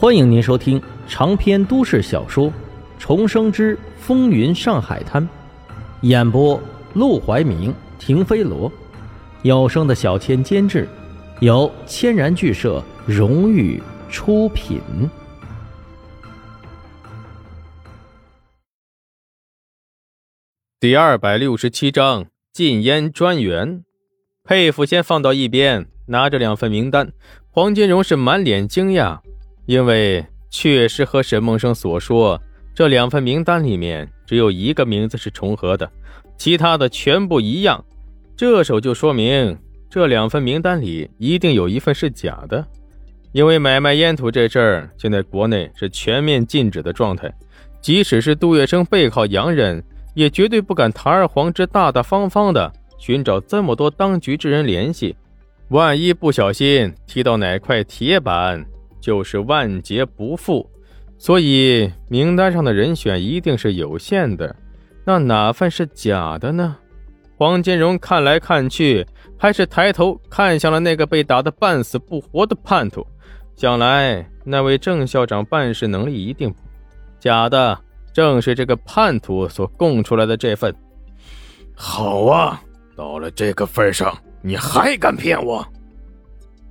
欢迎您收听长篇都市小说《重生之风云上海滩》，演播：陆怀明、停飞罗，有声的小千监制，由千然剧社荣誉出品。第二百六十七章禁烟专员，佩服先放到一边，拿着两份名单，黄金荣是满脸惊讶。因为确实和沈梦生所说，这两份名单里面只有一个名字是重合的，其他的全部一样。这手就说明这两份名单里一定有一份是假的。因为买卖烟土这事儿，现在国内是全面禁止的状态，即使是杜月笙背靠洋人，也绝对不敢堂而皇之、大大方方的寻找这么多当局之人联系，万一不小心踢到哪块铁板。就是万劫不复，所以名单上的人选一定是有限的。那哪份是假的呢？黄金荣看来看去，还是抬头看向了那个被打得半死不活的叛徒。想来那位郑校长办事能力一定假的，正是这个叛徒所供出来的这份。好啊，到了这个份上，你还敢骗我？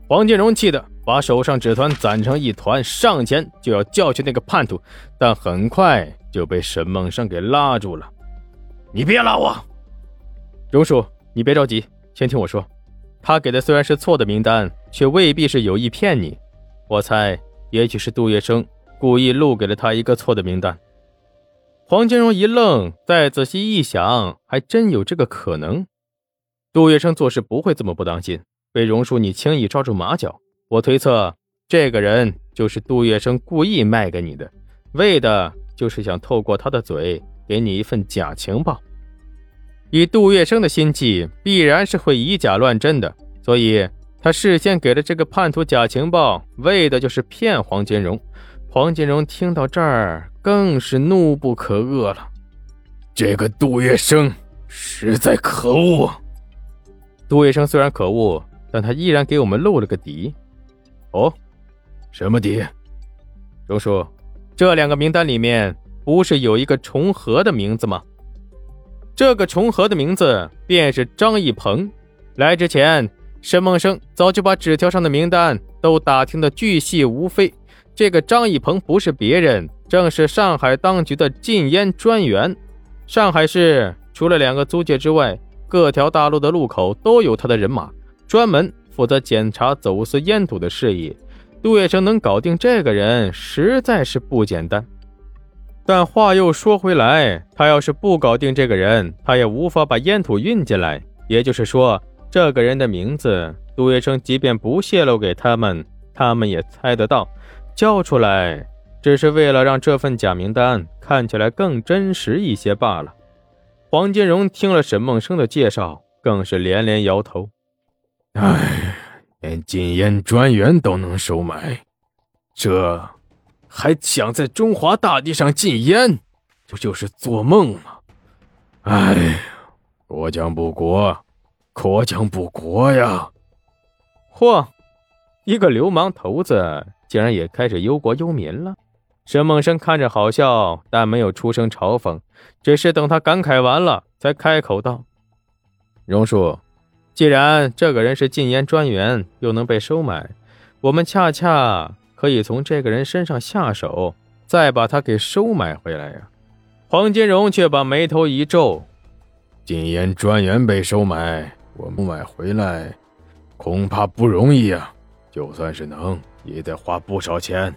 黄金荣气的。把手上纸团攒成一团，上前就要教训那个叛徒，但很快就被沈梦生给拉住了。你别拉我，荣叔，你别着急，先听我说。他给的虽然是错的名单，却未必是有意骗你。我猜，也许是杜月笙故意录给了他一个错的名单。黄金荣一愣，再仔细一想，还真有这个可能。杜月笙做事不会这么不当心，被荣叔你轻易抓住马脚。我推测，这个人就是杜月笙故意卖给你的，为的就是想透过他的嘴给你一份假情报。以杜月笙的心计，必然是会以假乱真的，所以他事先给了这个叛徒假情报，为的就是骗黄金荣。黄金荣听到这儿，更是怒不可遏了。这个杜月笙实在可恶。杜月笙虽然可恶，但他依然给我们露了个底。哦，什么底？荣叔，这两个名单里面不是有一个重合的名字吗？这个重合的名字便是张一鹏。来之前，沈梦生早就把纸条上的名单都打听的巨细无非。这个张一鹏不是别人，正是上海当局的禁烟专员。上海市除了两个租界之外，各条大路的路口都有他的人马，专门。负责检查走私烟土的事宜，杜月笙能搞定这个人，实在是不简单。但话又说回来，他要是不搞定这个人，他也无法把烟土运进来。也就是说，这个人的名字，杜月笙即便不泄露给他们，他们也猜得到。交出来，只是为了让这份假名单看起来更真实一些罢了。黄金荣听了沈梦生的介绍，更是连连摇头。唉，连禁烟专员都能收买，这还想在中华大地上禁烟，这就是做梦吗。唉，国将不国，国将不国呀！嚯，一个流氓头子竟然也开始忧国忧民了。沈梦生看着好笑，但没有出声嘲讽，只是等他感慨完了，才开口道：“荣叔。”既然这个人是禁烟专员，又能被收买，我们恰恰可以从这个人身上下手，再把他给收买回来呀。黄金荣却把眉头一皱：“禁烟专员被收买，我们买回来，恐怕不容易啊。就算是能，也得花不少钱。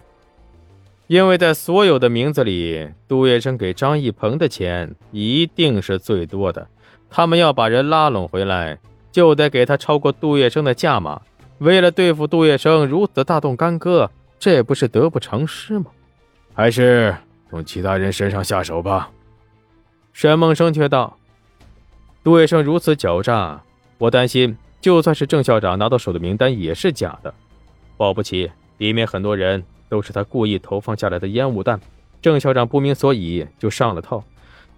因为在所有的名字里，杜月笙给张一鹏的钱一定是最多的。他们要把人拉拢回来。”就得给他超过杜月笙的价码。为了对付杜月笙如此大动干戈，这不是得不偿失吗？还是从其他人身上下手吧。沈梦生却道：“杜月笙如此狡诈，我担心，就算是郑校长拿到手的名单也是假的。保不齐里面很多人都是他故意投放下来的烟雾弹，郑校长不明所以就上了套。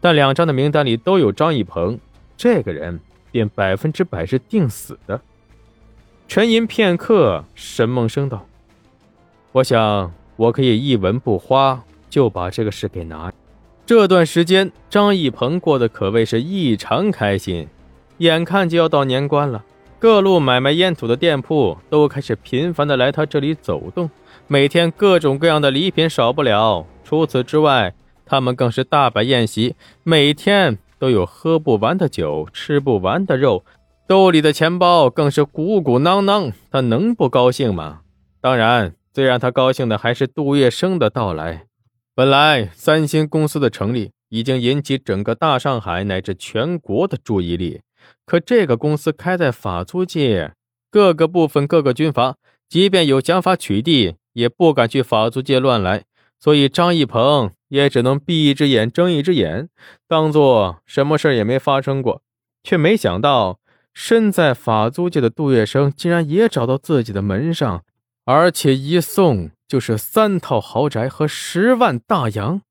但两张的名单里都有张一鹏这个人。”便百分之百是定死的。沉吟片刻，沈梦生道：“我想我可以一文不花就把这个事给拿。这段时间，张义鹏过得可谓是异常开心。眼看就要到年关了，各路买卖烟土的店铺都开始频繁的来他这里走动，每天各种各样的礼品少不了。除此之外，他们更是大摆宴席，每天都有喝不完的酒，吃不完的肉，兜里的钱包更是鼓鼓囊囊。他能不高兴吗？当然，最让他高兴的还是杜月笙的到来。本来三星公司的成立已经引起整个大上海乃至全国的注意力，可这个公司开在法租界，各个部分、各个军阀，即便有想法取缔，也不敢去法租界乱来，所以张义鹏 也只能闭一只眼睁一只眼，当做什么事也没发生过。却没想到，身在法租界的杜月笙竟然也找到自己的门上，而且一送。就是三套豪宅和十万大洋，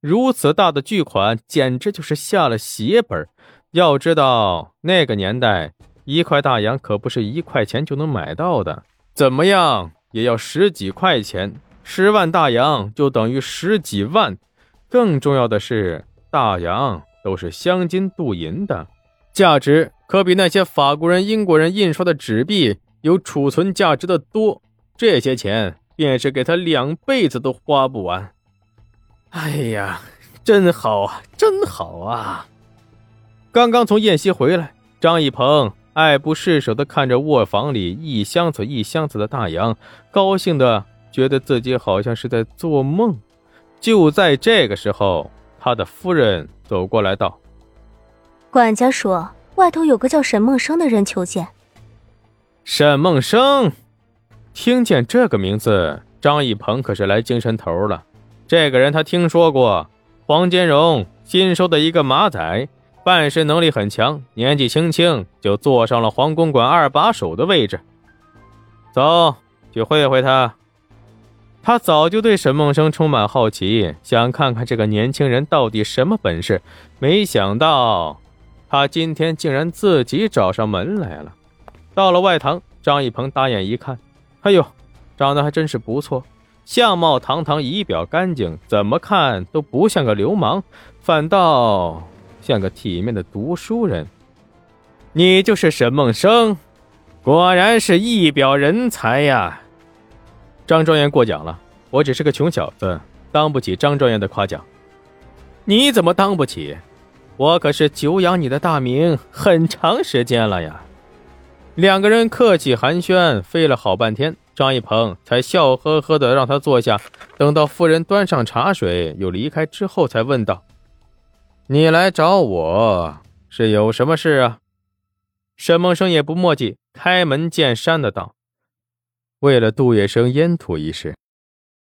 如此大的巨款，简直就是下了血本。要知道那个年代，一块大洋可不是一块钱就能买到的，怎么样也要十几块钱。十万大洋就等于十几万，更重要的是，大洋都是镶金镀银的，价值可比那些法国人、英国人印刷的纸币有储存价值的多。这些钱。便是给他两辈子都花不完。哎呀，真好啊，真好啊！刚刚从宴席回来，张一鹏爱不释手的看着卧房里一箱子一箱子的大洋，高兴的觉得自己好像是在做梦。就在这个时候，他的夫人走过来道：“管家说，外头有个叫沈梦生的人求见。”沈梦生。听见这个名字，张一鹏可是来精神头了。这个人他听说过，黄金荣新收的一个马仔，办事能力很强，年纪轻轻就坐上了黄公馆二把手的位置。走去会会他。他早就对沈梦生充满好奇，想看看这个年轻人到底什么本事。没想到，他今天竟然自己找上门来了。到了外堂，张一鹏打眼一看。哎呦，长得还真是不错，相貌堂堂，仪表干净，怎么看都不像个流氓，反倒像个体面的读书人。你就是沈梦生，果然是一表人才呀！张状元过奖了，我只是个穷小子，当不起张状元的夸奖。你怎么当不起？我可是久仰你的大名很长时间了呀。两个人客气寒暄，飞了好半天，张一鹏才笑呵呵的让他坐下。等到夫人端上茶水，又离开之后，才问道：“你来找我是有什么事啊？”沈梦生也不墨迹，开门见山的道：“为了杜月笙烟土一事。”